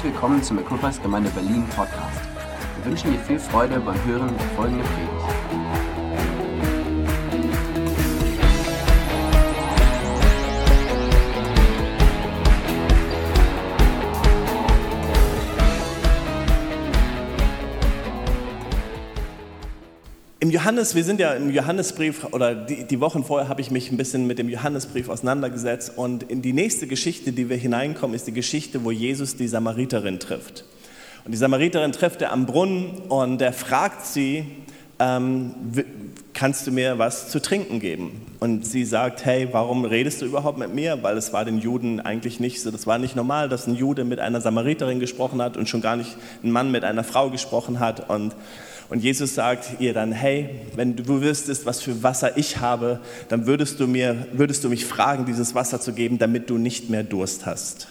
Herzlich willkommen zum Equippers Gemeinde Berlin Podcast. Wir wünschen dir viel Freude beim Hören der folgenden Predigt. Im Johannes, wir sind ja im Johannesbrief, oder die, die Wochen vorher habe ich mich ein bisschen mit dem Johannesbrief auseinandergesetzt. Und in die nächste Geschichte, die wir hineinkommen, ist die Geschichte, wo Jesus die Samariterin trifft. Und die Samariterin trifft er am Brunnen und er fragt sie, ähm, kannst du mir was zu trinken geben? Und sie sagt, hey, warum redest du überhaupt mit mir? Weil es war den Juden eigentlich nicht so, das war nicht normal, dass ein Jude mit einer Samariterin gesprochen hat und schon gar nicht ein Mann mit einer Frau gesprochen hat. Und, und Jesus sagt ihr dann, hey, wenn du wüsstest, was für Wasser ich habe, dann würdest du, mir, würdest du mich fragen, dieses Wasser zu geben, damit du nicht mehr Durst hast.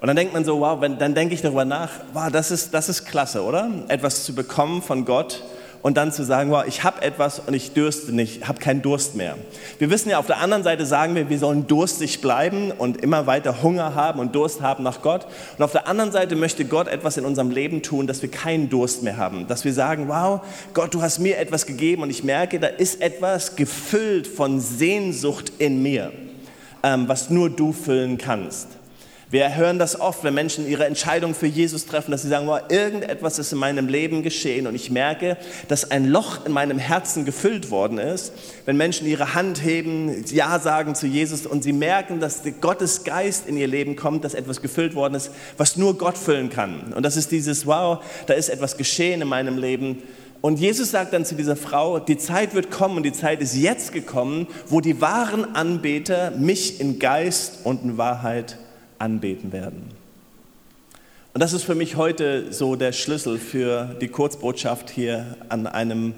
Und dann denkt man so, wow, wenn, dann denke ich darüber nach, wow, das ist, das ist klasse, oder? Etwas zu bekommen von Gott und dann zu sagen, wow, ich habe etwas und ich dürste nicht, habe keinen Durst mehr. Wir wissen ja, auf der anderen Seite sagen wir, wir sollen durstig bleiben und immer weiter Hunger haben und Durst haben nach Gott. Und auf der anderen Seite möchte Gott etwas in unserem Leben tun, dass wir keinen Durst mehr haben. Dass wir sagen, wow, Gott, du hast mir etwas gegeben und ich merke, da ist etwas gefüllt von Sehnsucht in mir, ähm, was nur du füllen kannst. Wir hören das oft, wenn Menschen ihre Entscheidung für Jesus treffen, dass sie sagen, wow, irgendetwas ist in meinem Leben geschehen und ich merke, dass ein Loch in meinem Herzen gefüllt worden ist. Wenn Menschen ihre Hand heben, Ja sagen zu Jesus und sie merken, dass Gottes Geist in ihr Leben kommt, dass etwas gefüllt worden ist, was nur Gott füllen kann. Und das ist dieses, wow, da ist etwas geschehen in meinem Leben. Und Jesus sagt dann zu dieser Frau, die Zeit wird kommen und die Zeit ist jetzt gekommen, wo die wahren Anbeter mich in Geist und in Wahrheit anbeten werden. Und das ist für mich heute so der Schlüssel für die Kurzbotschaft hier an einem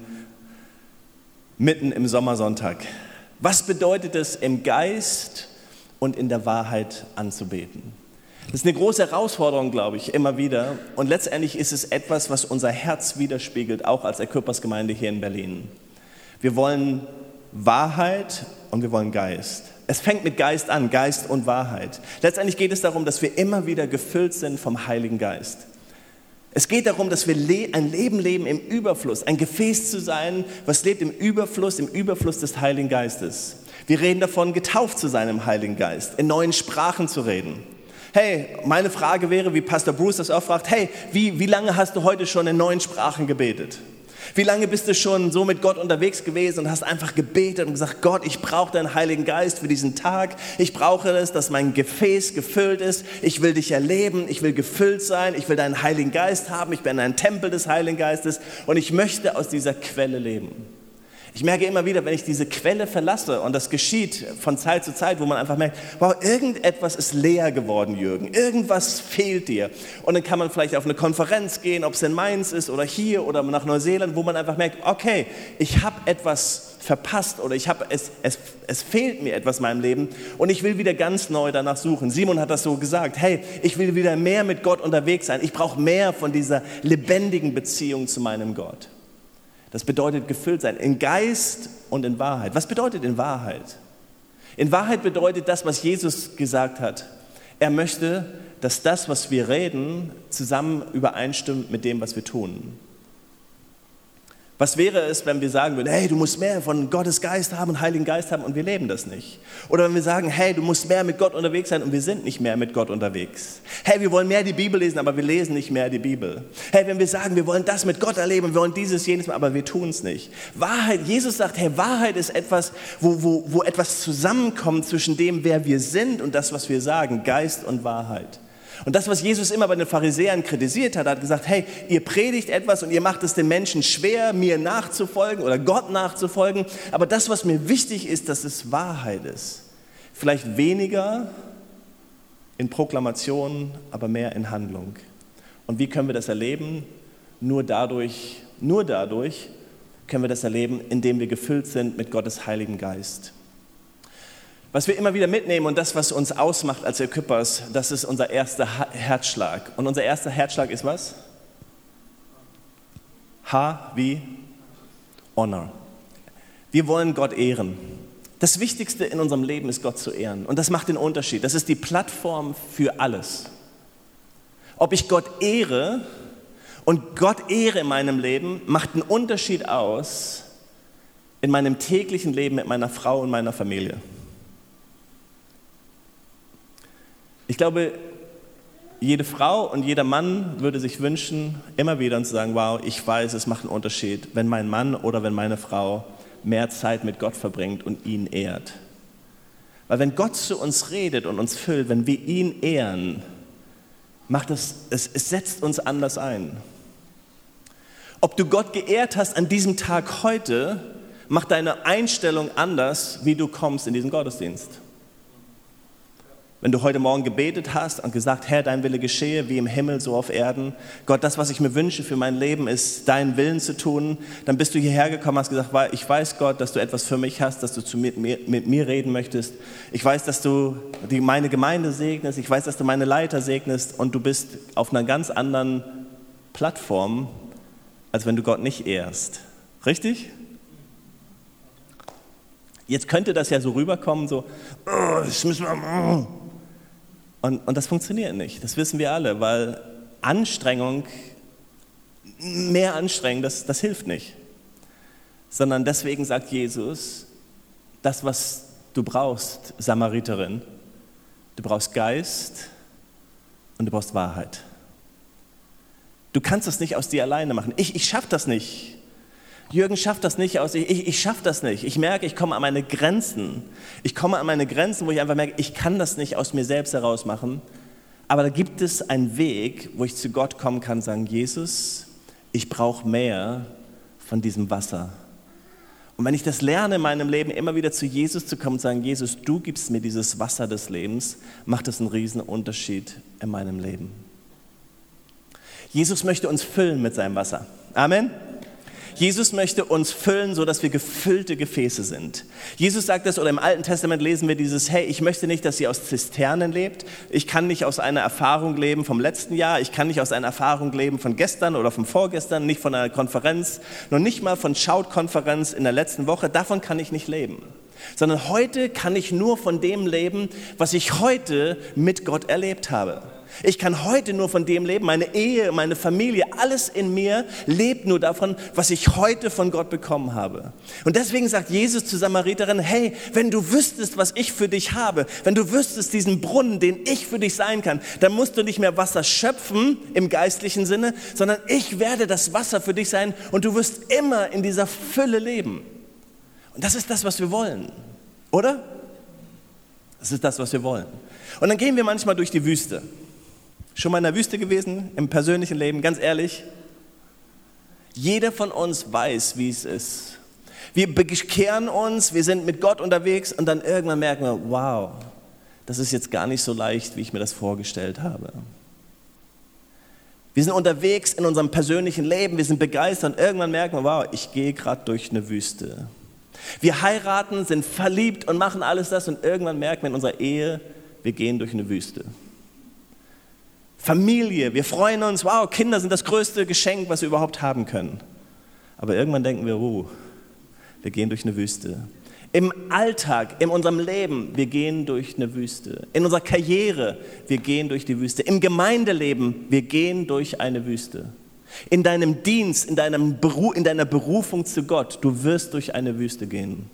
mitten im Sommersonntag. Was bedeutet es, im Geist und in der Wahrheit anzubeten? Das ist eine große Herausforderung, glaube ich, immer wieder. Und letztendlich ist es etwas, was unser Herz widerspiegelt, auch als Erkörpersgemeinde hier in Berlin. Wir wollen Wahrheit und wir wollen Geist. Es fängt mit Geist an, Geist und Wahrheit. Letztendlich geht es darum, dass wir immer wieder gefüllt sind vom Heiligen Geist. Es geht darum, dass wir ein Leben leben im Überfluss, ein Gefäß zu sein, was lebt im Überfluss, im Überfluss des Heiligen Geistes. Wir reden davon, getauft zu sein im Heiligen Geist, in neuen Sprachen zu reden. Hey, meine Frage wäre, wie Pastor Bruce das auch fragt, hey, wie, wie lange hast du heute schon in neuen Sprachen gebetet? Wie lange bist du schon so mit Gott unterwegs gewesen und hast einfach gebetet und gesagt, Gott, ich brauche deinen Heiligen Geist für diesen Tag. Ich brauche es, dass mein Gefäß gefüllt ist. Ich will dich erleben. Ich will gefüllt sein. Ich will deinen Heiligen Geist haben. Ich bin ein Tempel des Heiligen Geistes und ich möchte aus dieser Quelle leben. Ich merke immer wieder, wenn ich diese Quelle verlasse, und das geschieht von Zeit zu Zeit, wo man einfach merkt, wow, irgendetwas ist leer geworden, Jürgen, irgendwas fehlt dir. Und dann kann man vielleicht auf eine Konferenz gehen, ob es in Mainz ist oder hier oder nach Neuseeland, wo man einfach merkt, okay, ich habe etwas verpasst oder ich habe es, es, es fehlt mir etwas in meinem Leben und ich will wieder ganz neu danach suchen. Simon hat das so gesagt, hey, ich will wieder mehr mit Gott unterwegs sein. Ich brauche mehr von dieser lebendigen Beziehung zu meinem Gott. Das bedeutet gefüllt sein in Geist und in Wahrheit. Was bedeutet in Wahrheit? In Wahrheit bedeutet das, was Jesus gesagt hat. Er möchte, dass das, was wir reden, zusammen übereinstimmt mit dem, was wir tun. Was wäre es, wenn wir sagen würden, hey, du musst mehr von Gottes Geist haben und Heiligen Geist haben und wir leben das nicht? Oder wenn wir sagen, hey, du musst mehr mit Gott unterwegs sein und wir sind nicht mehr mit Gott unterwegs? Hey, wir wollen mehr die Bibel lesen, aber wir lesen nicht mehr die Bibel. Hey, wenn wir sagen, wir wollen das mit Gott erleben, wir wollen dieses, jenes, aber wir tun es nicht. Wahrheit, Jesus sagt, hey, Wahrheit ist etwas, wo, wo, wo etwas zusammenkommt zwischen dem, wer wir sind und das, was wir sagen, Geist und Wahrheit. Und das, was Jesus immer bei den Pharisäern kritisiert hat, hat gesagt, hey, ihr predigt etwas und ihr macht es den Menschen schwer, mir nachzufolgen oder Gott nachzufolgen. Aber das, was mir wichtig ist, dass es Wahrheit ist. Vielleicht weniger in Proklamation, aber mehr in Handlung. Und wie können wir das erleben? Nur dadurch, nur dadurch können wir das erleben, indem wir gefüllt sind mit Gottes Heiligen Geist. Was wir immer wieder mitnehmen und das, was uns ausmacht als Equippers, das ist unser erster Herzschlag. Und unser erster Herzschlag ist was? H wie Honor. Wir wollen Gott ehren. Das Wichtigste in unserem Leben ist Gott zu ehren. Und das macht den Unterschied. Das ist die Plattform für alles. Ob ich Gott ehre und Gott ehre in meinem Leben, macht einen Unterschied aus in meinem täglichen Leben mit meiner Frau und meiner Familie. Ich glaube, jede Frau und jeder Mann würde sich wünschen, immer wieder zu sagen, wow, ich weiß, es macht einen Unterschied, wenn mein Mann oder wenn meine Frau mehr Zeit mit Gott verbringt und ihn ehrt. Weil wenn Gott zu uns redet und uns füllt, wenn wir ihn ehren, macht es, es, es setzt uns anders ein. Ob du Gott geehrt hast an diesem Tag heute, macht deine Einstellung anders, wie du kommst in diesen Gottesdienst. Wenn du heute Morgen gebetet hast und gesagt, Herr, dein Wille geschehe, wie im Himmel, so auf Erden. Gott, das, was ich mir wünsche für mein Leben, ist, deinen Willen zu tun. Dann bist du hierher gekommen, hast gesagt, ich weiß, Gott, dass du etwas für mich hast, dass du zu mir, mit mir reden möchtest. Ich weiß, dass du die, meine Gemeinde segnest. Ich weiß, dass du meine Leiter segnest. Und du bist auf einer ganz anderen Plattform, als wenn du Gott nicht ehrst. Richtig? Jetzt könnte das ja so rüberkommen, so, oh, das müssen wir, oh. Und, und das funktioniert nicht, das wissen wir alle, weil Anstrengung, mehr Anstrengung, das, das hilft nicht. Sondern deswegen sagt Jesus, das, was du brauchst, Samariterin, du brauchst Geist und du brauchst Wahrheit. Du kannst das nicht aus dir alleine machen. Ich, ich schaffe das nicht. Jürgen schafft das nicht aus, ich, ich, ich schaffe das nicht. Ich merke, ich komme an meine Grenzen. Ich komme an meine Grenzen, wo ich einfach merke, ich kann das nicht aus mir selbst heraus machen. Aber da gibt es einen Weg, wo ich zu Gott kommen kann, sagen, Jesus, ich brauche mehr von diesem Wasser. Und wenn ich das lerne in meinem Leben, immer wieder zu Jesus zu kommen und sagen, Jesus, du gibst mir dieses Wasser des Lebens, macht das einen riesen Unterschied in meinem Leben. Jesus möchte uns füllen mit seinem Wasser. Amen. Jesus möchte uns füllen, so dass wir gefüllte Gefäße sind. Jesus sagt das, oder im Alten Testament lesen wir dieses, hey, ich möchte nicht, dass ihr aus Zisternen lebt. Ich kann nicht aus einer Erfahrung leben vom letzten Jahr. Ich kann nicht aus einer Erfahrung leben von gestern oder vom vorgestern, nicht von einer Konferenz, noch nicht mal von Schaut-Konferenz in der letzten Woche. Davon kann ich nicht leben. Sondern heute kann ich nur von dem leben, was ich heute mit Gott erlebt habe. Ich kann heute nur von dem leben. Meine Ehe, meine Familie, alles in mir lebt nur davon, was ich heute von Gott bekommen habe. Und deswegen sagt Jesus zu Samariterin, hey, wenn du wüsstest, was ich für dich habe, wenn du wüsstest diesen Brunnen, den ich für dich sein kann, dann musst du nicht mehr Wasser schöpfen im geistlichen Sinne, sondern ich werde das Wasser für dich sein und du wirst immer in dieser Fülle leben. Und das ist das, was wir wollen, oder? Das ist das, was wir wollen. Und dann gehen wir manchmal durch die Wüste. Schon mal in der Wüste gewesen, im persönlichen Leben, ganz ehrlich? Jeder von uns weiß, wie es ist. Wir bekehren uns, wir sind mit Gott unterwegs und dann irgendwann merken wir, wow, das ist jetzt gar nicht so leicht, wie ich mir das vorgestellt habe. Wir sind unterwegs in unserem persönlichen Leben, wir sind begeistert und irgendwann merken wir, wow, ich gehe gerade durch eine Wüste. Wir heiraten, sind verliebt und machen alles das und irgendwann merken wir in unserer Ehe, wir gehen durch eine Wüste. Familie, wir freuen uns, wow, Kinder sind das größte Geschenk, was wir überhaupt haben können. Aber irgendwann denken wir, uh, wir gehen durch eine Wüste. Im Alltag, in unserem Leben, wir gehen durch eine Wüste. In unserer Karriere, wir gehen durch die Wüste. Im Gemeindeleben, wir gehen durch eine Wüste. In deinem Dienst, in, deinem Beru in deiner Berufung zu Gott, du wirst durch eine Wüste gehen.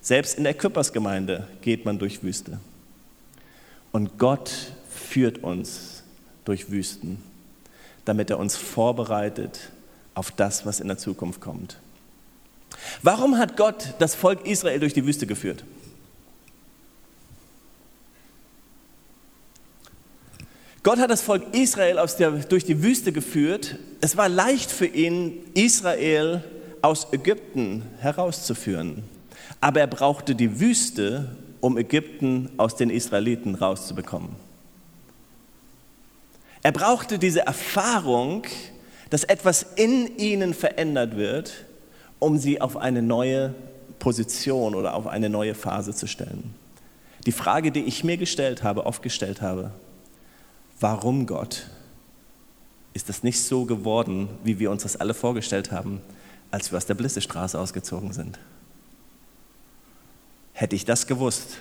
Selbst in der Küppersgemeinde geht man durch Wüste. Und Gott führt uns durch Wüsten, damit er uns vorbereitet auf das, was in der Zukunft kommt. Warum hat Gott das Volk Israel durch die Wüste geführt? Gott hat das Volk Israel der, durch die Wüste geführt. Es war leicht für ihn, Israel aus Ägypten herauszuführen. Aber er brauchte die Wüste, um Ägypten aus den Israeliten rauszubekommen. Er brauchte diese Erfahrung, dass etwas in ihnen verändert wird, um sie auf eine neue Position oder auf eine neue Phase zu stellen. Die Frage, die ich mir gestellt habe, oft gestellt habe, warum Gott? Ist das nicht so geworden, wie wir uns das alle vorgestellt haben, als wir aus der Blissestraße ausgezogen sind? Hätte ich das gewusst,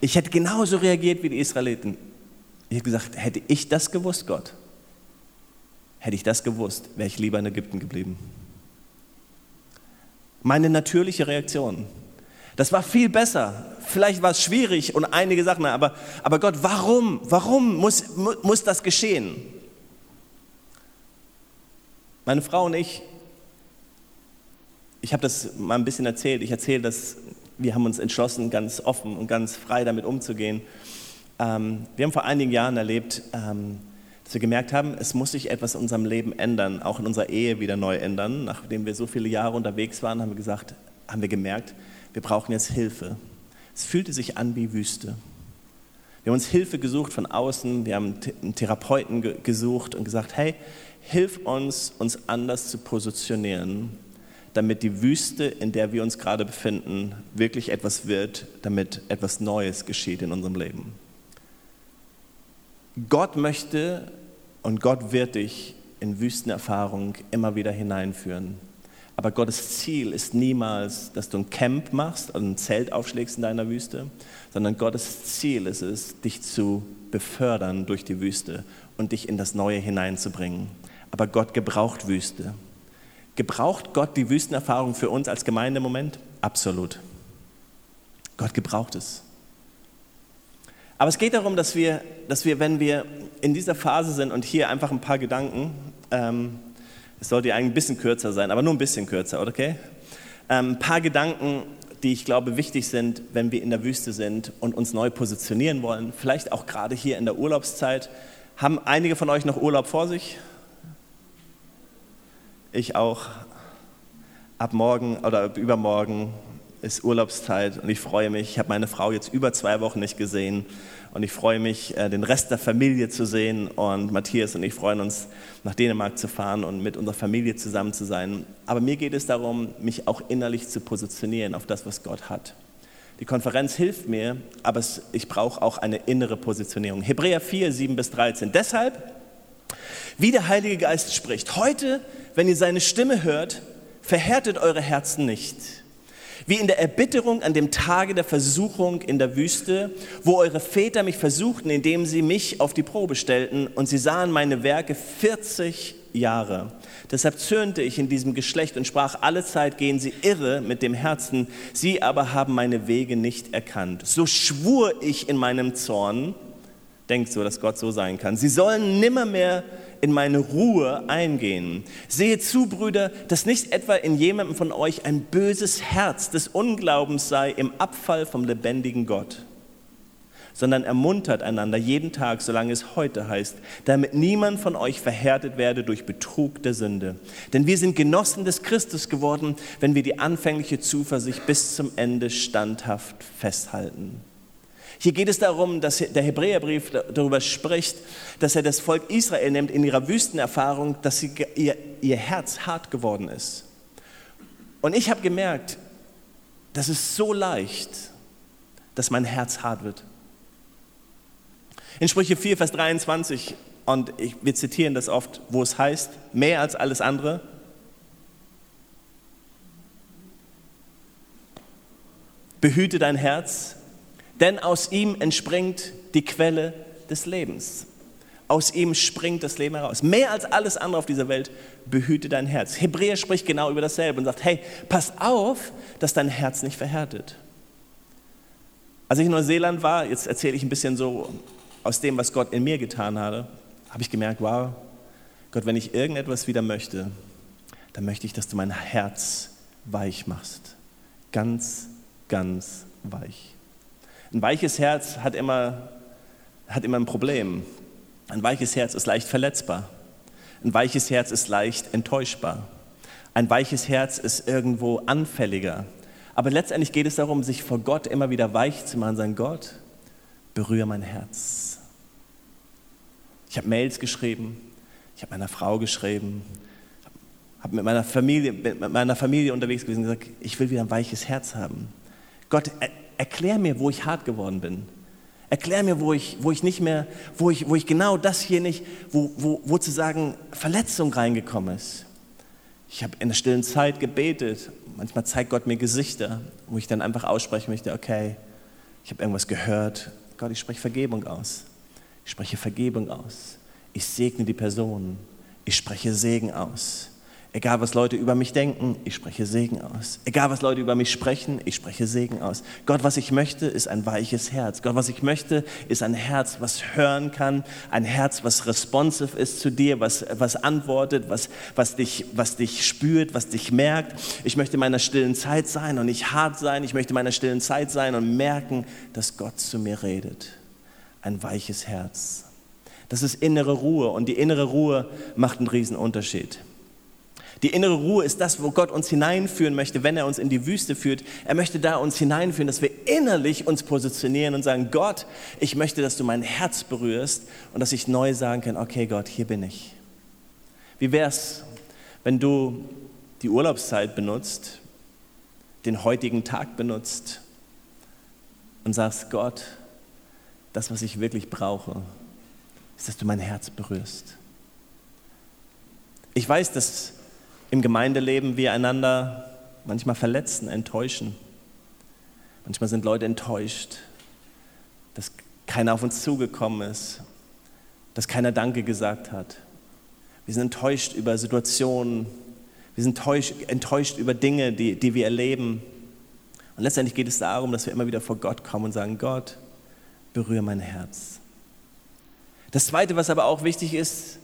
ich hätte genauso reagiert wie die Israeliten. Ich habe gesagt, hätte ich das gewusst, Gott, hätte ich das gewusst, wäre ich lieber in Ägypten geblieben. Meine natürliche Reaktion. Das war viel besser. Vielleicht war es schwierig und einige Sachen, aber, aber Gott, warum, warum muss, muss das geschehen? Meine Frau und ich, ich habe das mal ein bisschen erzählt, ich erzähle das, wir haben uns entschlossen, ganz offen und ganz frei damit umzugehen. Ähm, wir haben vor einigen Jahren erlebt, ähm, dass wir gemerkt haben, es muss sich etwas in unserem Leben ändern, auch in unserer Ehe wieder neu ändern. Nachdem wir so viele Jahre unterwegs waren, haben wir gesagt, haben wir gemerkt, wir brauchen jetzt Hilfe. Es fühlte sich an wie Wüste. Wir haben uns Hilfe gesucht von außen, wir haben einen Therapeuten gesucht und gesagt, hey, hilf uns, uns anders zu positionieren, damit die Wüste, in der wir uns gerade befinden, wirklich etwas wird, damit etwas Neues geschieht in unserem Leben. Gott möchte und Gott wird dich in Wüstenerfahrung immer wieder hineinführen. Aber Gottes Ziel ist niemals, dass du ein Camp machst und ein Zelt aufschlägst in deiner Wüste, sondern Gottes Ziel ist es, dich zu befördern durch die Wüste und dich in das Neue hineinzubringen. Aber Gott gebraucht Wüste. Gebraucht Gott die Wüstenerfahrung für uns als Gemeinde im Moment? Absolut. Gott gebraucht es. Aber es geht darum, dass wir, dass wir, wenn wir in dieser Phase sind und hier einfach ein paar Gedanken, ähm, es sollte eigentlich ein bisschen kürzer sein, aber nur ein bisschen kürzer, okay? Ähm, ein paar Gedanken, die ich glaube wichtig sind, wenn wir in der Wüste sind und uns neu positionieren wollen. Vielleicht auch gerade hier in der Urlaubszeit. Haben einige von euch noch Urlaub vor sich? Ich auch. Ab morgen oder ab übermorgen ist Urlaubszeit und ich freue mich. Ich habe meine Frau jetzt über zwei Wochen nicht gesehen und ich freue mich, äh, den Rest der Familie zu sehen und Matthias und ich freuen uns, nach Dänemark zu fahren und mit unserer Familie zusammen zu sein. Aber mir geht es darum, mich auch innerlich zu positionieren auf das, was Gott hat. Die Konferenz hilft mir, aber ich brauche auch eine innere Positionierung. Hebräer 4, 7 bis 13. Deshalb, wie der Heilige Geist spricht, heute, wenn ihr seine Stimme hört, verhärtet eure Herzen nicht wie in der Erbitterung an dem Tage der Versuchung in der Wüste, wo eure Väter mich versuchten, indem sie mich auf die Probe stellten und sie sahen meine Werke 40 Jahre. Deshalb zürnte ich in diesem Geschlecht und sprach, alle Zeit gehen sie irre mit dem Herzen, sie aber haben meine Wege nicht erkannt. So schwur ich in meinem Zorn, denkt so, dass Gott so sein kann, sie sollen nimmermehr in meine Ruhe eingehen. Seht zu, Brüder, dass nicht etwa in jemandem von euch ein böses Herz des Unglaubens sei im Abfall vom lebendigen Gott, sondern ermuntert einander jeden Tag, solange es heute heißt, damit niemand von euch verhärtet werde durch Betrug der Sünde. Denn wir sind Genossen des Christus geworden, wenn wir die anfängliche Zuversicht bis zum Ende standhaft festhalten. Hier geht es darum, dass der Hebräerbrief darüber spricht, dass er das Volk Israel nimmt in ihrer Wüstenerfahrung, dass sie, ihr, ihr Herz hart geworden ist. Und ich habe gemerkt, das ist so leicht, dass mein Herz hart wird. In Sprüche 4, Vers 23, und ich, wir zitieren das oft, wo es heißt, mehr als alles andere, behüte dein Herz, denn aus ihm entspringt die Quelle des Lebens. Aus ihm springt das Leben heraus. Mehr als alles andere auf dieser Welt behüte dein Herz. Hebräer spricht genau über dasselbe und sagt, hey, pass auf, dass dein Herz nicht verhärtet. Als ich in Neuseeland war, jetzt erzähle ich ein bisschen so aus dem, was Gott in mir getan hatte, habe ich gemerkt, wow, Gott, wenn ich irgendetwas wieder möchte, dann möchte ich, dass du mein Herz weich machst. Ganz, ganz weich. Ein weiches Herz hat immer, hat immer ein Problem. Ein weiches Herz ist leicht verletzbar. Ein weiches Herz ist leicht enttäuschbar. Ein weiches Herz ist irgendwo anfälliger. Aber letztendlich geht es darum, sich vor Gott immer wieder weich zu machen, sagen, Gott, berühre mein Herz. Ich habe Mails geschrieben, ich habe meiner Frau geschrieben, habe mit meiner Familie, mit meiner Familie unterwegs gewesen und gesagt, ich will wieder ein weiches Herz haben. Gott, erklär mir, wo ich hart geworden bin. Erklär mir, wo ich, wo ich nicht mehr, wo ich, wo ich genau das hier nicht, wo, wo, wo zu sagen Verletzung reingekommen ist. Ich habe in der stillen Zeit gebetet. Manchmal zeigt Gott mir Gesichter, wo ich dann einfach aussprechen möchte, okay, ich habe irgendwas gehört. Gott, ich spreche Vergebung aus. Ich spreche Vergebung aus. Ich segne die Person. Ich spreche Segen aus. Egal, was Leute über mich denken, ich spreche Segen aus. Egal, was Leute über mich sprechen, ich spreche Segen aus. Gott, was ich möchte, ist ein weiches Herz. Gott, was ich möchte, ist ein Herz, was hören kann, ein Herz, was responsive ist zu dir, was, was antwortet, was, was, dich, was dich spürt, was dich merkt. Ich möchte in meiner stillen Zeit sein und nicht hart sein. Ich möchte in meiner stillen Zeit sein und merken, dass Gott zu mir redet. Ein weiches Herz. Das ist innere Ruhe und die innere Ruhe macht einen riesen Unterschied. Die innere Ruhe ist das, wo Gott uns hineinführen möchte, wenn er uns in die Wüste führt. Er möchte da uns hineinführen, dass wir innerlich uns positionieren und sagen, Gott, ich möchte, dass du mein Herz berührst und dass ich neu sagen kann, okay Gott, hier bin ich. Wie wäre es, wenn du die Urlaubszeit benutzt, den heutigen Tag benutzt und sagst, Gott, das, was ich wirklich brauche, ist, dass du mein Herz berührst. Ich weiß, dass im Gemeindeleben wir einander manchmal verletzen, enttäuschen. Manchmal sind Leute enttäuscht, dass keiner auf uns zugekommen ist, dass keiner Danke gesagt hat. Wir sind enttäuscht über Situationen, wir sind enttäuscht, enttäuscht über Dinge, die, die wir erleben. Und letztendlich geht es darum, dass wir immer wieder vor Gott kommen und sagen, Gott, berühre mein Herz. Das Zweite, was aber auch wichtig ist,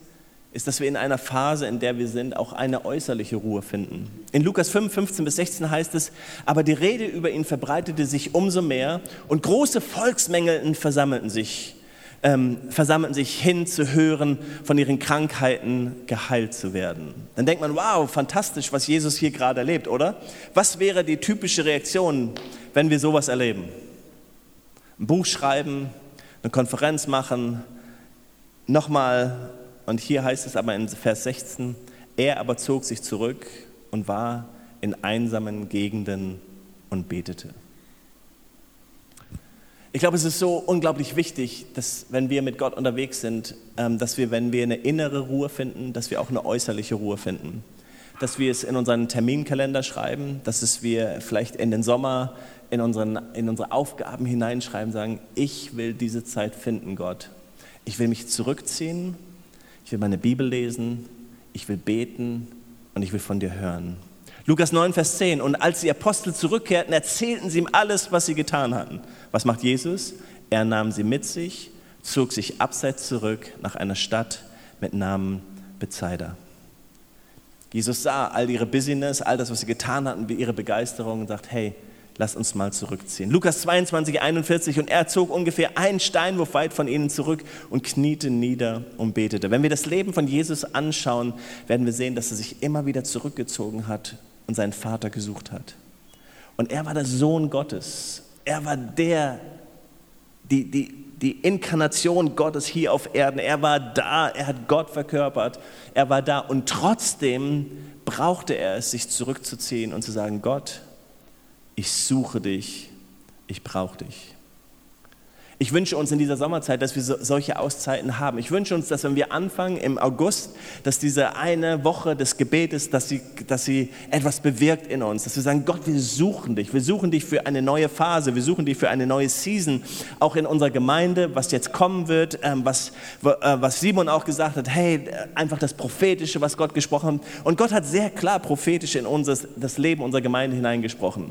ist, dass wir in einer Phase, in der wir sind, auch eine äußerliche Ruhe finden. In Lukas 5, 15 bis 16 heißt es, aber die Rede über ihn verbreitete sich umso mehr und große Volksmengen versammelten sich, ähm, versammelten sich hin zu hören, von ihren Krankheiten geheilt zu werden. Dann denkt man, wow, fantastisch, was Jesus hier gerade erlebt, oder? Was wäre die typische Reaktion, wenn wir sowas erleben? Ein Buch schreiben, eine Konferenz machen, nochmal und hier heißt es aber in Vers 16, er aber zog sich zurück und war in einsamen Gegenden und betete. Ich glaube, es ist so unglaublich wichtig, dass wenn wir mit Gott unterwegs sind, ähm, dass wir, wenn wir eine innere Ruhe finden, dass wir auch eine äußerliche Ruhe finden. Dass wir es in unseren Terminkalender schreiben, dass es wir vielleicht in den Sommer in, unseren, in unsere Aufgaben hineinschreiben, sagen, ich will diese Zeit finden, Gott. Ich will mich zurückziehen ich will meine Bibel lesen, ich will beten und ich will von dir hören. Lukas 9, Vers 10. Und als die Apostel zurückkehrten, erzählten sie ihm alles, was sie getan hatten. Was macht Jesus? Er nahm sie mit sich, zog sich abseits zurück nach einer Stadt mit Namen Bethsaida. Jesus sah all ihre Business, all das, was sie getan hatten, wie ihre Begeisterung und sagt, hey, Lass uns mal zurückziehen. Lukas 22, 41. Und er zog ungefähr einen Steinwurf weit von ihnen zurück und kniete nieder und betete. Wenn wir das Leben von Jesus anschauen, werden wir sehen, dass er sich immer wieder zurückgezogen hat und seinen Vater gesucht hat. Und er war der Sohn Gottes. Er war der, die, die, die Inkarnation Gottes hier auf Erden. Er war da, er hat Gott verkörpert. Er war da und trotzdem brauchte er es, sich zurückzuziehen und zu sagen, Gott, ich suche dich, ich brauche dich. Ich wünsche uns in dieser Sommerzeit, dass wir so, solche Auszeiten haben. Ich wünsche uns, dass wenn wir anfangen im August, dass diese eine Woche des Gebetes, dass sie, dass sie etwas bewirkt in uns. Dass wir sagen, Gott, wir suchen dich. Wir suchen dich für eine neue Phase. Wir suchen dich für eine neue Season. Auch in unserer Gemeinde, was jetzt kommen wird, ähm, was, äh, was Simon auch gesagt hat. Hey, einfach das Prophetische, was Gott gesprochen hat. Und Gott hat sehr klar prophetisch in unser, das Leben unserer Gemeinde hineingesprochen.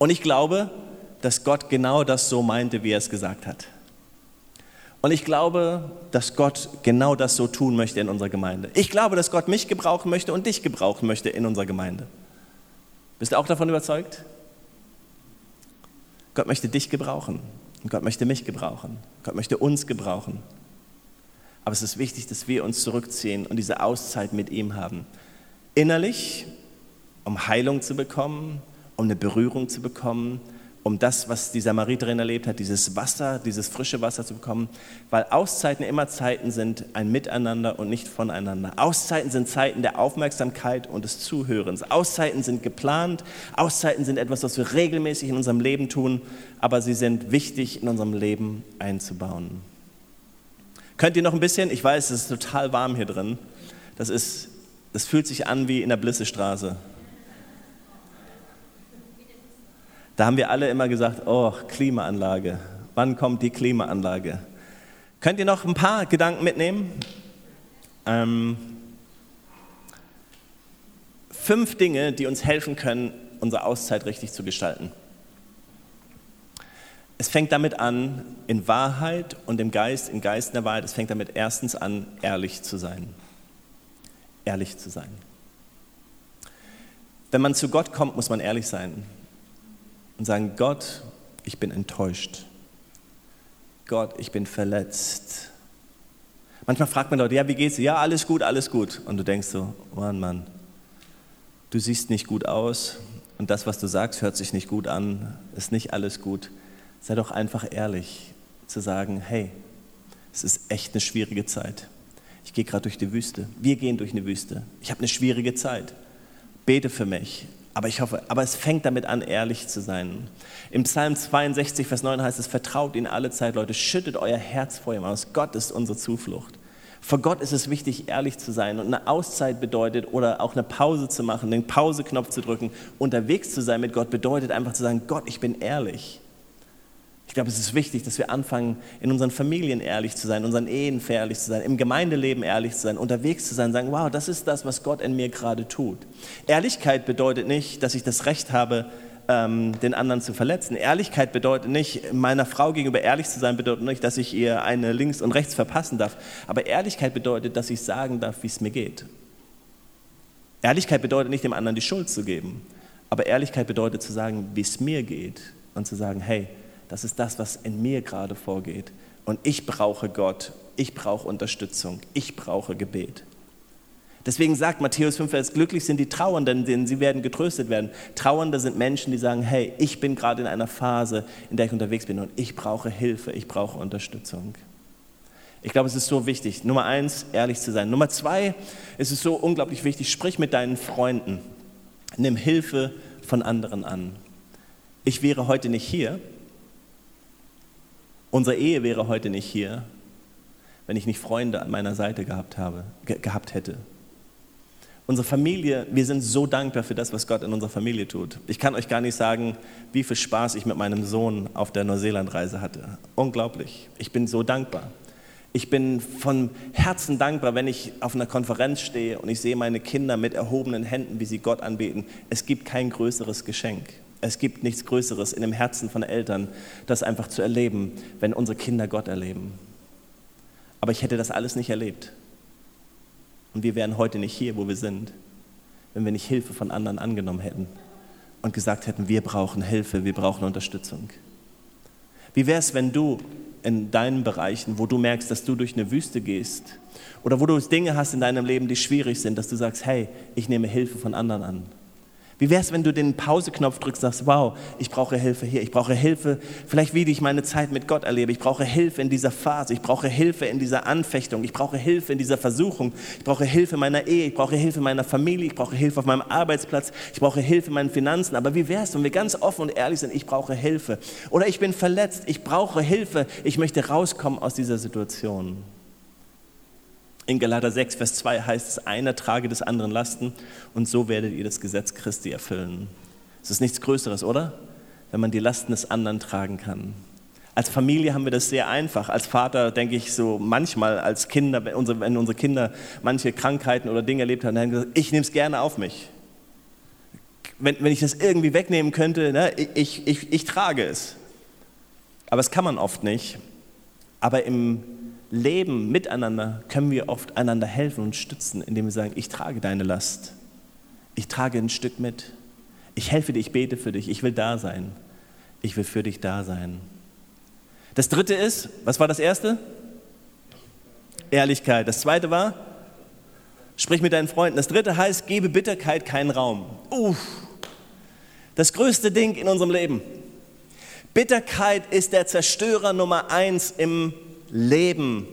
Und ich glaube, dass Gott genau das so meinte, wie er es gesagt hat. Und ich glaube, dass Gott genau das so tun möchte in unserer Gemeinde. Ich glaube, dass Gott mich gebrauchen möchte und dich gebrauchen möchte in unserer Gemeinde. Bist du auch davon überzeugt? Gott möchte dich gebrauchen und Gott möchte mich gebrauchen. Gott möchte uns gebrauchen. Aber es ist wichtig, dass wir uns zurückziehen und diese Auszeit mit ihm haben. Innerlich, um Heilung zu bekommen, um eine Berührung zu bekommen, um das, was die Samariterin erlebt hat, dieses Wasser, dieses frische Wasser zu bekommen, weil Auszeiten immer Zeiten sind, ein Miteinander und nicht voneinander. Auszeiten sind Zeiten der Aufmerksamkeit und des Zuhörens. Auszeiten sind geplant, Auszeiten sind etwas, was wir regelmäßig in unserem Leben tun, aber sie sind wichtig in unserem Leben einzubauen. Könnt ihr noch ein bisschen? Ich weiß, es ist total warm hier drin. Das, ist, das fühlt sich an wie in der Blissestraße. Da haben wir alle immer gesagt, oh, Klimaanlage, wann kommt die Klimaanlage? Könnt ihr noch ein paar Gedanken mitnehmen? Ähm, fünf Dinge, die uns helfen können, unsere Auszeit richtig zu gestalten. Es fängt damit an, in Wahrheit und im Geist, im Geist der Wahrheit, es fängt damit erstens an, ehrlich zu sein. Ehrlich zu sein. Wenn man zu Gott kommt, muss man ehrlich sein und sagen, Gott, ich bin enttäuscht. Gott, ich bin verletzt. Manchmal fragt man Leute, ja, wie geht's dir? Ja, alles gut, alles gut. Und du denkst so, Mann, Mann, du siehst nicht gut aus und das, was du sagst, hört sich nicht gut an, ist nicht alles gut. Sei doch einfach ehrlich zu sagen, hey, es ist echt eine schwierige Zeit. Ich gehe gerade durch die Wüste. Wir gehen durch eine Wüste. Ich habe eine schwierige Zeit. Bete für mich. Aber ich hoffe, aber es fängt damit an, ehrlich zu sein. Im Psalm 62, Vers 9 heißt es, vertraut ihn alle Zeit, Leute, schüttet euer Herz vor ihm aus. Gott ist unsere Zuflucht. Vor Gott ist es wichtig, ehrlich zu sein. Und eine Auszeit bedeutet, oder auch eine Pause zu machen, den Pauseknopf zu drücken, unterwegs zu sein mit Gott, bedeutet einfach zu sagen, Gott, ich bin ehrlich. Ich glaube, es ist wichtig, dass wir anfangen, in unseren Familien ehrlich zu sein, in unseren Ehen ehrlich zu sein, im Gemeindeleben ehrlich zu sein, unterwegs zu sein, sagen, wow, das ist das, was Gott in mir gerade tut. Ehrlichkeit bedeutet nicht, dass ich das Recht habe, ähm, den anderen zu verletzen. Ehrlichkeit bedeutet nicht, meiner Frau gegenüber ehrlich zu sein, bedeutet nicht, dass ich ihr eine links und rechts verpassen darf. Aber Ehrlichkeit bedeutet, dass ich sagen darf, wie es mir geht. Ehrlichkeit bedeutet nicht, dem anderen die Schuld zu geben. Aber Ehrlichkeit bedeutet zu sagen, wie es mir geht und zu sagen, hey, das ist das, was in mir gerade vorgeht. Und ich brauche Gott, ich brauche Unterstützung, ich brauche Gebet. Deswegen sagt Matthäus 5, Vers, glücklich sind die Trauernden, denn sie werden getröstet werden. Trauernde sind Menschen, die sagen, hey, ich bin gerade in einer Phase, in der ich unterwegs bin und ich brauche Hilfe, ich brauche Unterstützung. Ich glaube, es ist so wichtig. Nummer eins, ehrlich zu sein. Nummer zwei, es ist so unglaublich wichtig, sprich mit deinen Freunden. Nimm Hilfe von anderen an. Ich wäre heute nicht hier, Unsere Ehe wäre heute nicht hier, wenn ich nicht Freunde an meiner Seite gehabt, habe, ge gehabt hätte. Unsere Familie, wir sind so dankbar für das, was Gott in unserer Familie tut. Ich kann euch gar nicht sagen, wie viel Spaß ich mit meinem Sohn auf der Neuseelandreise hatte. Unglaublich. Ich bin so dankbar. Ich bin von Herzen dankbar, wenn ich auf einer Konferenz stehe und ich sehe meine Kinder mit erhobenen Händen, wie sie Gott anbeten. Es gibt kein größeres Geschenk. Es gibt nichts Größeres in dem Herzen von Eltern, das einfach zu erleben, wenn unsere Kinder Gott erleben. Aber ich hätte das alles nicht erlebt. Und wir wären heute nicht hier, wo wir sind, wenn wir nicht Hilfe von anderen angenommen hätten und gesagt hätten, wir brauchen Hilfe, wir brauchen Unterstützung. Wie wäre es, wenn du in deinen Bereichen, wo du merkst, dass du durch eine Wüste gehst oder wo du Dinge hast in deinem Leben, die schwierig sind, dass du sagst, hey, ich nehme Hilfe von anderen an. Wie wäre es, wenn du den Pauseknopf drückst und sagst, wow, ich brauche Hilfe hier, ich brauche Hilfe, vielleicht wie ich meine Zeit mit Gott erlebe, ich brauche Hilfe in dieser Phase, ich brauche Hilfe in dieser Anfechtung, ich brauche Hilfe in dieser Versuchung, ich brauche Hilfe in meiner Ehe, ich brauche Hilfe in meiner Familie, ich brauche Hilfe auf meinem Arbeitsplatz, ich brauche Hilfe in meinen Finanzen. Aber wie wäre es, wenn wir ganz offen und ehrlich sind, ich brauche Hilfe. Oder ich bin verletzt, ich brauche Hilfe, ich möchte rauskommen aus dieser Situation. In Galater 6, Vers 2 heißt es, einer trage des anderen Lasten und so werdet ihr das Gesetz Christi erfüllen. Es ist nichts Größeres, oder? Wenn man die Lasten des anderen tragen kann. Als Familie haben wir das sehr einfach. Als Vater denke ich so manchmal als Kinder, wenn unsere, wenn unsere Kinder manche Krankheiten oder Dinge erlebt haben, dann haben wir gesagt, ich nehme es gerne auf mich. Wenn, wenn ich das irgendwie wegnehmen könnte, ne, ich, ich, ich trage es. Aber das kann man oft nicht. Aber im Leben miteinander können wir oft einander helfen und stützen, indem wir sagen, ich trage deine Last. Ich trage ein Stück mit. Ich helfe dir, ich bete für dich, ich will da sein. Ich will für dich da sein. Das dritte ist, was war das erste? Ehrlichkeit. Das zweite war, sprich mit deinen Freunden. Das dritte heißt, gebe Bitterkeit keinen Raum. Uff, das größte Ding in unserem Leben. Bitterkeit ist der Zerstörer Nummer eins im Leben.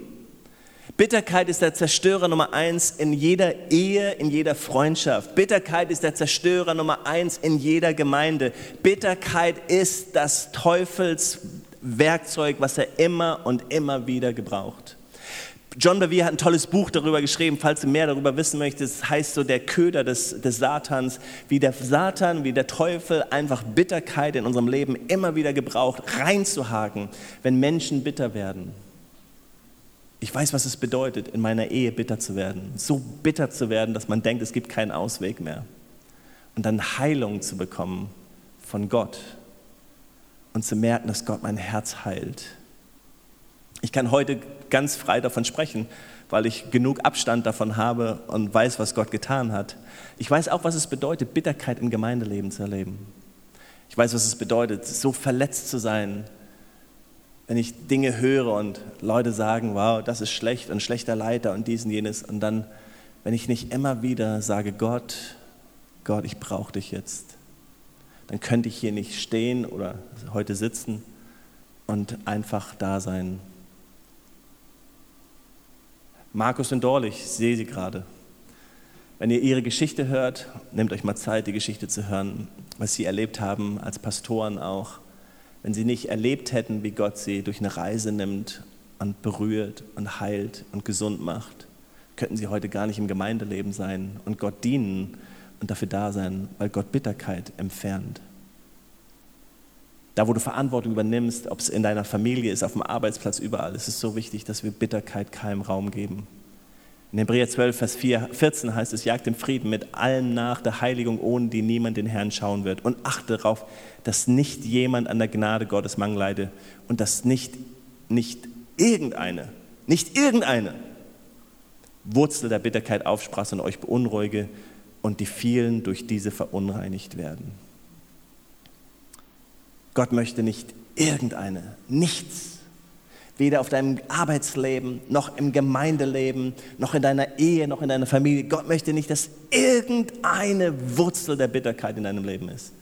Bitterkeit ist der Zerstörer Nummer eins in jeder Ehe, in jeder Freundschaft. Bitterkeit ist der Zerstörer Nummer eins in jeder Gemeinde. Bitterkeit ist das Teufelswerkzeug, was er immer und immer wieder gebraucht. John Bevere hat ein tolles Buch darüber geschrieben, falls du mehr darüber wissen möchtest. Es heißt so der Köder des, des Satans, wie der Satan, wie der Teufel einfach Bitterkeit in unserem Leben immer wieder gebraucht, reinzuhaken, wenn Menschen bitter werden. Ich weiß, was es bedeutet, in meiner Ehe bitter zu werden. So bitter zu werden, dass man denkt, es gibt keinen Ausweg mehr. Und dann Heilung zu bekommen von Gott und zu merken, dass Gott mein Herz heilt. Ich kann heute ganz frei davon sprechen, weil ich genug Abstand davon habe und weiß, was Gott getan hat. Ich weiß auch, was es bedeutet, Bitterkeit im Gemeindeleben zu erleben. Ich weiß, was es bedeutet, so verletzt zu sein, wenn ich Dinge höre und Leute sagen, wow, das ist schlecht und schlechter Leiter und dies und jenes. Und dann, wenn ich nicht immer wieder sage, Gott, Gott, ich brauche dich jetzt, dann könnte ich hier nicht stehen oder heute sitzen und einfach da sein. Markus und Dorlich, ich sehe sie gerade. Wenn ihr ihre Geschichte hört, nehmt euch mal Zeit, die Geschichte zu hören, was sie erlebt haben, als Pastoren auch wenn sie nicht erlebt hätten, wie Gott sie durch eine Reise nimmt und berührt und heilt und gesund macht, könnten sie heute gar nicht im Gemeindeleben sein und Gott dienen und dafür da sein, weil Gott Bitterkeit entfernt. Da, wo du Verantwortung übernimmst, ob es in deiner Familie ist, auf dem Arbeitsplatz, überall, ist es so wichtig, dass wir Bitterkeit keinem Raum geben. In Hebräer 12, Vers 4, 14 heißt es, jagt dem Frieden mit allen nach der Heiligung, ohne die niemand den Herrn schauen wird. Und achte darauf, dass nicht jemand an der Gnade Gottes Mangel leide und dass nicht, nicht irgendeine, nicht irgendeine Wurzel der Bitterkeit aufsprache und euch beunruhige und die vielen durch diese verunreinigt werden. Gott möchte nicht irgendeine, nichts weder auf deinem Arbeitsleben, noch im Gemeindeleben, noch in deiner Ehe, noch in deiner Familie. Gott möchte nicht, dass irgendeine Wurzel der Bitterkeit in deinem Leben ist,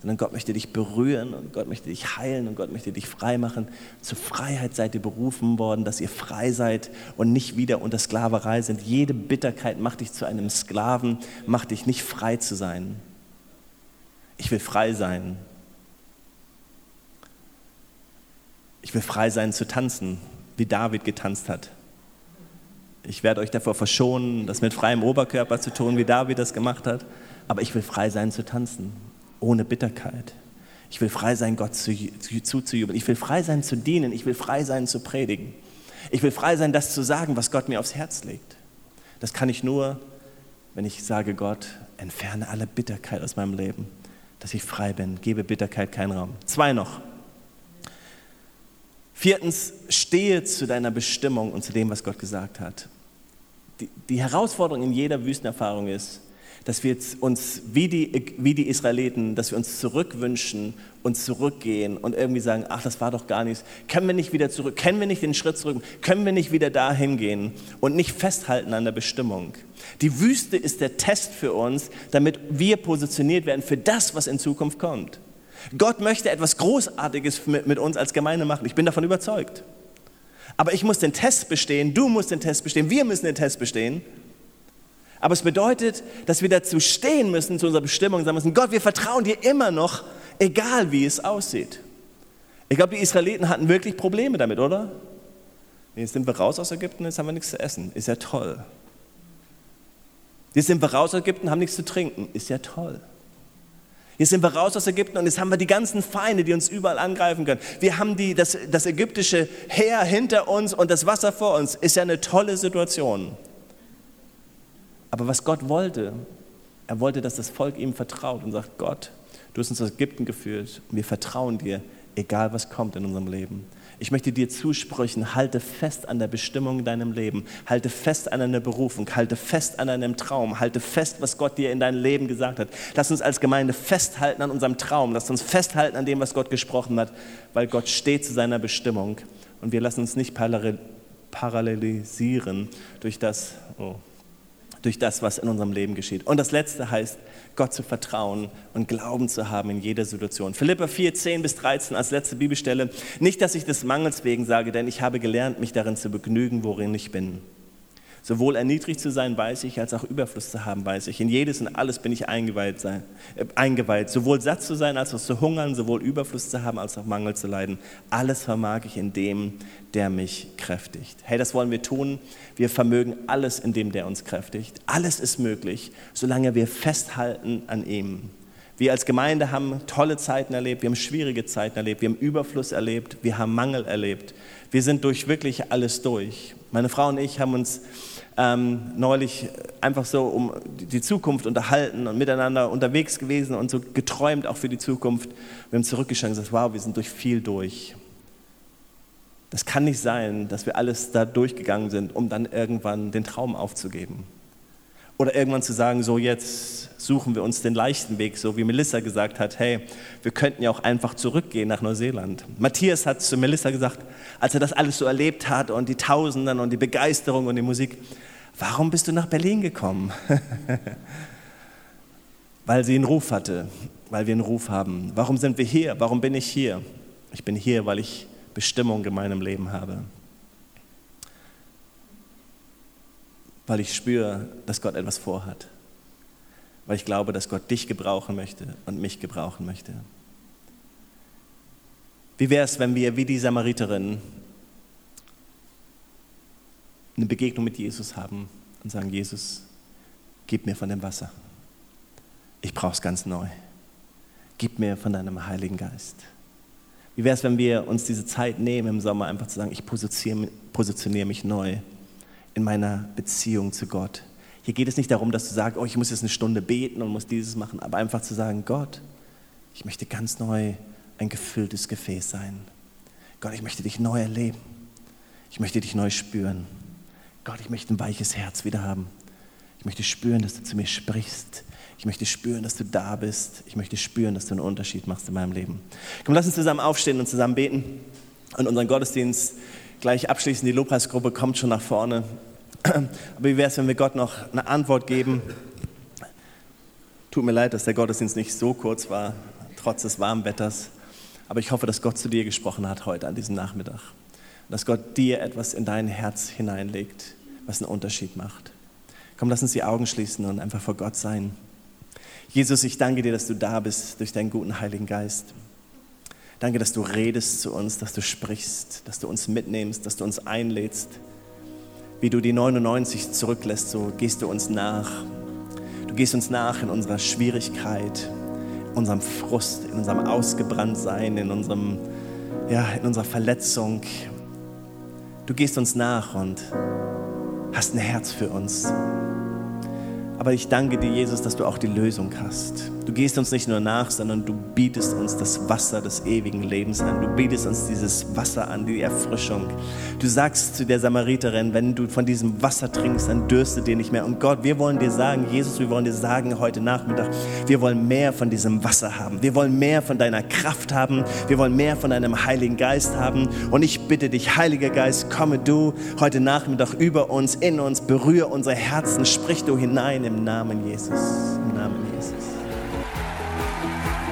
sondern Gott möchte dich berühren und Gott möchte dich heilen und Gott möchte dich frei machen. Zur Freiheit seid ihr berufen worden, dass ihr frei seid und nicht wieder unter Sklaverei sind. Jede Bitterkeit macht dich zu einem Sklaven, macht dich nicht frei zu sein. Ich will frei sein Ich will frei sein zu tanzen, wie David getanzt hat. Ich werde euch davor verschonen, das mit freiem Oberkörper zu tun, wie David das gemacht hat. Aber ich will frei sein zu tanzen, ohne Bitterkeit. Ich will frei sein, Gott zu, zu, zuzujubeln. Ich will frei sein zu dienen. Ich will frei sein zu predigen. Ich will frei sein, das zu sagen, was Gott mir aufs Herz legt. Das kann ich nur, wenn ich sage, Gott, entferne alle Bitterkeit aus meinem Leben, dass ich frei bin. Gebe Bitterkeit keinen Raum. Zwei noch. Viertens, stehe zu deiner Bestimmung und zu dem, was Gott gesagt hat. Die, die Herausforderung in jeder Wüstenerfahrung ist, dass wir uns wie die, wie die Israeliten, dass wir uns zurückwünschen und zurückgehen und irgendwie sagen, ach, das war doch gar nichts. Können wir nicht wieder zurück? Können wir nicht den Schritt zurück? Können wir nicht wieder dahin gehen und nicht festhalten an der Bestimmung? Die Wüste ist der Test für uns, damit wir positioniert werden für das, was in Zukunft kommt. Gott möchte etwas Großartiges mit, uns als Gemeinde machen. Ich bin davon überzeugt. Aber ich muss den Test bestehen, du musst den Test bestehen, wir müssen den Test bestehen. Aber es bedeutet, dass wir dazu stehen müssen, zu unserer Bestimmung sagen müssen, Gott, wir vertrauen dir immer noch, egal wie es aussieht. Ich glaube, die Israeliten hatten wirklich Probleme damit, oder? Jetzt sind wir raus aus Ägypten, jetzt haben wir nichts zu essen. Ist ja toll. Jetzt sind wir raus aus Ägypten, haben nichts zu trinken. Ist ja toll. Jetzt sind wir raus aus Ägypten und jetzt haben wir die ganzen Feinde, die uns überall angreifen können. Wir haben die, das, das ägyptische Heer hinter uns und das Wasser vor uns. Ist ja eine tolle Situation. Aber was Gott wollte, er wollte, dass das Volk ihm vertraut und sagt, Gott, du hast uns aus Ägypten geführt und wir vertrauen dir, egal was kommt in unserem Leben. Ich möchte dir zusprechen, halte fest an der Bestimmung in deinem Leben, halte fest an deiner Berufung, halte fest an deinem Traum, halte fest, was Gott dir in dein Leben gesagt hat. Lass uns als Gemeinde festhalten an unserem Traum, lass uns festhalten an dem, was Gott gesprochen hat, weil Gott steht zu seiner Bestimmung und wir lassen uns nicht parallelisieren durch das, oh, durch das, was in unserem Leben geschieht. Und das Letzte heißt, Gott zu vertrauen und Glauben zu haben in jeder Situation. Philippa 4, 10 bis 13 als letzte Bibelstelle. Nicht, dass ich des Mangels wegen sage, denn ich habe gelernt, mich darin zu begnügen, worin ich bin. Sowohl erniedrigt zu sein, weiß ich, als auch Überfluss zu haben, weiß ich. In jedes und alles bin ich eingeweiht, sein, äh, eingeweiht. Sowohl satt zu sein, als auch zu hungern, sowohl Überfluss zu haben, als auch Mangel zu leiden. Alles vermag ich in dem, der mich kräftigt. Hey, das wollen wir tun. Wir vermögen alles in dem, der uns kräftigt. Alles ist möglich, solange wir festhalten an ihm. Wir als Gemeinde haben tolle Zeiten erlebt, wir haben schwierige Zeiten erlebt, wir haben Überfluss erlebt, wir haben Mangel erlebt. Wir sind durch wirklich alles durch. Meine Frau und ich haben uns ähm, neulich einfach so um die Zukunft unterhalten und miteinander unterwegs gewesen und so geträumt auch für die Zukunft. Wir haben zurückgeschaut und gesagt, wow, wir sind durch viel durch. Das kann nicht sein, dass wir alles da durchgegangen sind, um dann irgendwann den Traum aufzugeben. Oder irgendwann zu sagen, so jetzt suchen wir uns den leichten Weg, so wie Melissa gesagt hat, hey, wir könnten ja auch einfach zurückgehen nach Neuseeland. Matthias hat zu Melissa gesagt, als er das alles so erlebt hat und die Tausenden und die Begeisterung und die Musik, warum bist du nach Berlin gekommen? weil sie einen Ruf hatte, weil wir einen Ruf haben. Warum sind wir hier? Warum bin ich hier? Ich bin hier, weil ich Bestimmung in meinem Leben habe. Weil ich spüre, dass Gott etwas vorhat. Weil ich glaube, dass Gott dich gebrauchen möchte und mich gebrauchen möchte. Wie wäre es, wenn wir wie die Samariterin eine Begegnung mit Jesus haben und sagen, Jesus, gib mir von dem Wasser. Ich brauche es ganz neu. Gib mir von deinem Heiligen Geist. Wie wäre es, wenn wir uns diese Zeit nehmen im Sommer, einfach zu sagen, ich positioniere mich neu in meiner Beziehung zu Gott. Hier geht es nicht darum, dass du sagst, oh, ich muss jetzt eine Stunde beten und muss dieses machen, aber einfach zu sagen, Gott, ich möchte ganz neu ein gefülltes Gefäß sein. Gott, ich möchte dich neu erleben. Ich möchte dich neu spüren. Gott, ich möchte ein weiches Herz wieder haben. Ich möchte spüren, dass du zu mir sprichst. Ich möchte spüren, dass du da bist. Ich möchte spüren, dass du einen Unterschied machst in meinem Leben. Komm, lass uns zusammen aufstehen und zusammen beten und unseren Gottesdienst gleich abschließen. Die Lobpreisgruppe kommt schon nach vorne. Aber wie wäre es, wenn wir Gott noch eine Antwort geben? Tut mir leid, dass der Gottesdienst nicht so kurz war, trotz des warmen Wetters. Aber ich hoffe, dass Gott zu dir gesprochen hat heute an diesem Nachmittag. Dass Gott dir etwas in dein Herz hineinlegt, was einen Unterschied macht. Komm, lass uns die Augen schließen und einfach vor Gott sein. Jesus, ich danke dir, dass du da bist durch deinen guten Heiligen Geist. Danke, dass du redest zu uns, dass du sprichst, dass du uns mitnimmst, dass du uns einlädst. Wie du die 99 zurücklässt, so gehst du uns nach. Du gehst uns nach in unserer Schwierigkeit, in unserem Frust, in unserem Ausgebranntsein, in, unserem, ja, in unserer Verletzung. Du gehst uns nach und hast ein Herz für uns. Aber ich danke dir, Jesus, dass du auch die Lösung hast. Du gehst uns nicht nur nach, sondern du bietest uns das Wasser des ewigen Lebens an. Du bietest uns dieses Wasser an, die Erfrischung. Du sagst zu der Samariterin, wenn du von diesem Wasser trinkst, dann dürstet dir nicht mehr. Und Gott, wir wollen dir sagen, Jesus, wir wollen dir sagen heute Nachmittag, wir wollen mehr von diesem Wasser haben. Wir wollen mehr von deiner Kraft haben. Wir wollen mehr von deinem Heiligen Geist haben. Und ich bitte dich, Heiliger Geist, komme du heute Nachmittag über uns, in uns, berühre unsere Herzen, sprich du hinein im Namen Jesus. Im Namen Jesus.